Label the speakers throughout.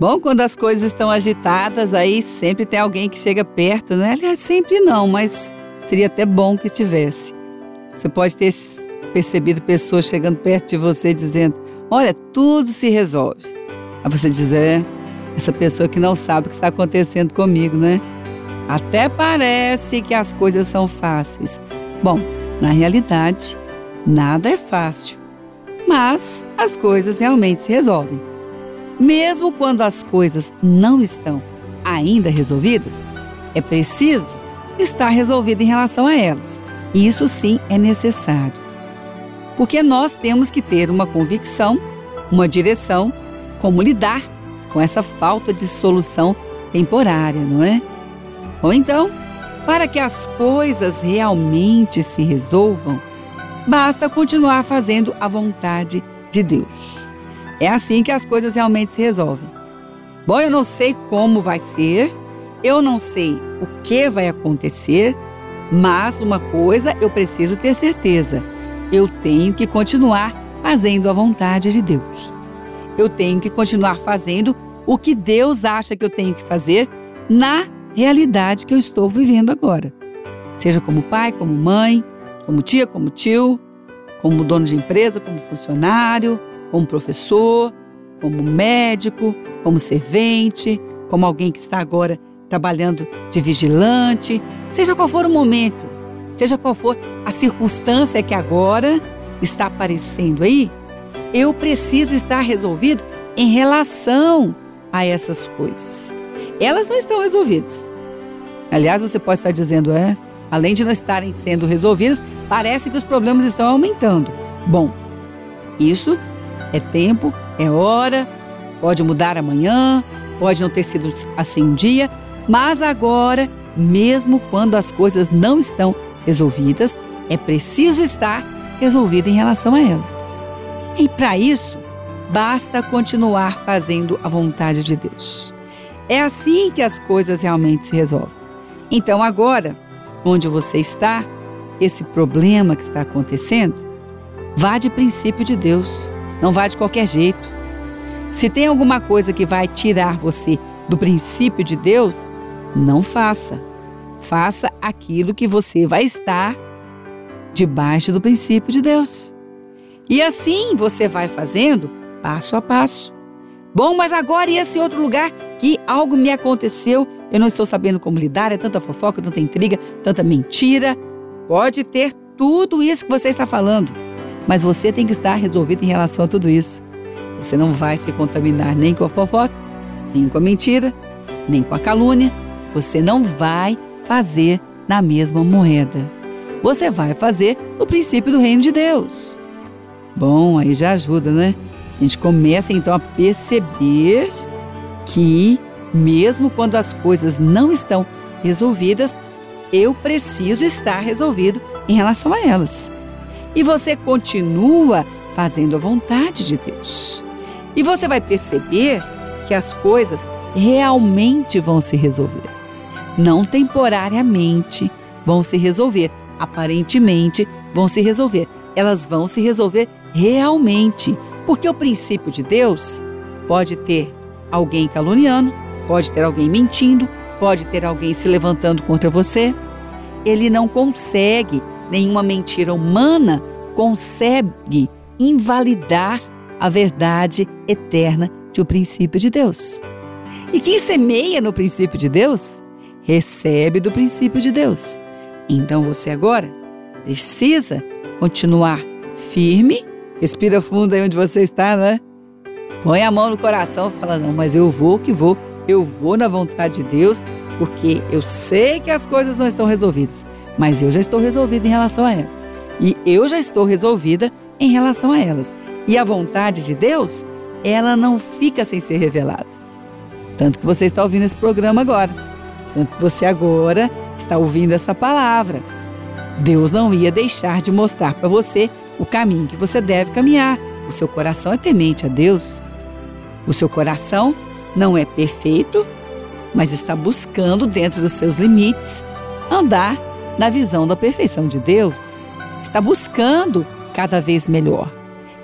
Speaker 1: Bom, quando as coisas estão agitadas, aí sempre tem alguém que chega perto, né? Aliás, sempre não, mas seria até bom que tivesse. Você pode ter percebido pessoas chegando perto de você dizendo: Olha, tudo se resolve. Aí você diz: É, essa pessoa que não sabe o que está acontecendo comigo, né? Até parece que as coisas são fáceis. Bom, na realidade, nada é fácil, mas as coisas realmente se resolvem. Mesmo quando as coisas não estão ainda resolvidas, é preciso estar resolvido em relação a elas. E isso sim é necessário. Porque nós temos que ter uma convicção, uma direção, como lidar com essa falta de solução temporária, não é? Ou então, para que as coisas realmente se resolvam, basta continuar fazendo a vontade de Deus. É assim que as coisas realmente se resolvem. Bom, eu não sei como vai ser, eu não sei o que vai acontecer, mas uma coisa eu preciso ter certeza: eu tenho que continuar fazendo a vontade de Deus. Eu tenho que continuar fazendo o que Deus acha que eu tenho que fazer na realidade que eu estou vivendo agora. Seja como pai, como mãe, como tia, como tio, como dono de empresa, como funcionário, como professor, como médico, como servente, como alguém que está agora trabalhando de vigilante, seja qual for o momento, seja qual for a circunstância que agora está aparecendo aí, eu preciso estar resolvido em relação a essas coisas. Elas não estão resolvidas. Aliás, você pode estar dizendo, é, além de não estarem sendo resolvidas, parece que os problemas estão aumentando. Bom, isso é tempo, é hora, pode mudar amanhã, pode não ter sido assim um dia, mas agora, mesmo quando as coisas não estão resolvidas, é preciso estar resolvido em relação a elas. E para isso, basta continuar fazendo a vontade de Deus. É assim que as coisas realmente se resolvem. Então, agora, onde você está, esse problema que está acontecendo, vá de princípio de Deus. Não vá de qualquer jeito. Se tem alguma coisa que vai tirar você do princípio de Deus, não faça. Faça aquilo que você vai estar debaixo do princípio de Deus. E assim você vai fazendo passo a passo. Bom, mas agora e esse outro lugar que algo me aconteceu, eu não estou sabendo como lidar, é tanta fofoca, tanta intriga, tanta mentira. Pode ter tudo isso que você está falando. Mas você tem que estar resolvido em relação a tudo isso. Você não vai se contaminar nem com a fofoca, nem com a mentira, nem com a calúnia. Você não vai fazer na mesma moeda. Você vai fazer no princípio do reino de Deus. Bom, aí já ajuda, né? A gente começa então a perceber que, mesmo quando as coisas não estão resolvidas, eu preciso estar resolvido em relação a elas e você continua fazendo a vontade de Deus. E você vai perceber que as coisas realmente vão se resolver. Não temporariamente vão se resolver, aparentemente vão se resolver. Elas vão se resolver realmente, porque o princípio de Deus pode ter alguém caluniando, pode ter alguém mentindo, pode ter alguém se levantando contra você. Ele não consegue nenhuma mentira humana consegue invalidar a verdade eterna de o princípio de Deus. E quem semeia no princípio de Deus, recebe do princípio de Deus. Então você agora precisa continuar firme, respira fundo aí onde você está, não é? Põe a mão no coração e fala: Não, mas eu vou que vou, eu vou na vontade de Deus, porque eu sei que as coisas não estão resolvidas mas eu já estou resolvida em relação a elas. E eu já estou resolvida em relação a elas. E a vontade de Deus, ela não fica sem ser revelada. Tanto que você está ouvindo esse programa agora. Tanto que você agora está ouvindo essa palavra. Deus não ia deixar de mostrar para você o caminho que você deve caminhar. O seu coração é temente a Deus. O seu coração não é perfeito, mas está buscando, dentro dos seus limites, andar na visão da perfeição de Deus, está buscando cada vez melhor.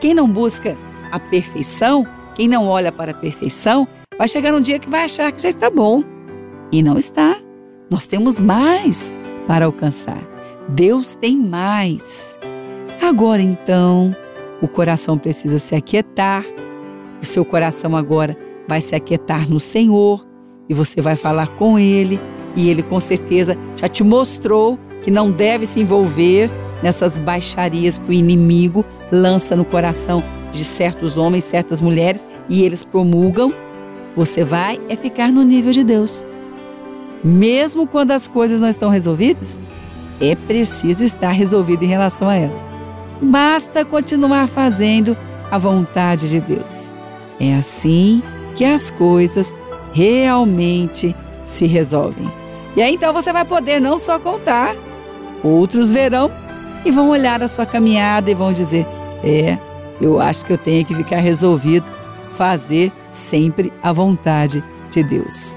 Speaker 1: Quem não busca a perfeição, quem não olha para a perfeição, Vai chegar um dia que vai achar que já está bom. E não está. Nós temos mais para alcançar. Deus tem mais. Agora então, o coração precisa se aquietar. O seu coração agora vai se aquietar no Senhor e você vai falar com Ele. E Ele com certeza já te mostrou que não deve se envolver nessas baixarias que o inimigo lança no coração de certos homens, certas mulheres e eles promulgam. Você vai é ficar no nível de Deus. Mesmo quando as coisas não estão resolvidas, é preciso estar resolvido em relação a elas. Basta continuar fazendo a vontade de Deus. É assim que as coisas realmente se resolvem. E aí então você vai poder não só contar, outros verão e vão olhar a sua caminhada e vão dizer: é, eu acho que eu tenho que ficar resolvido fazer sempre a vontade de Deus.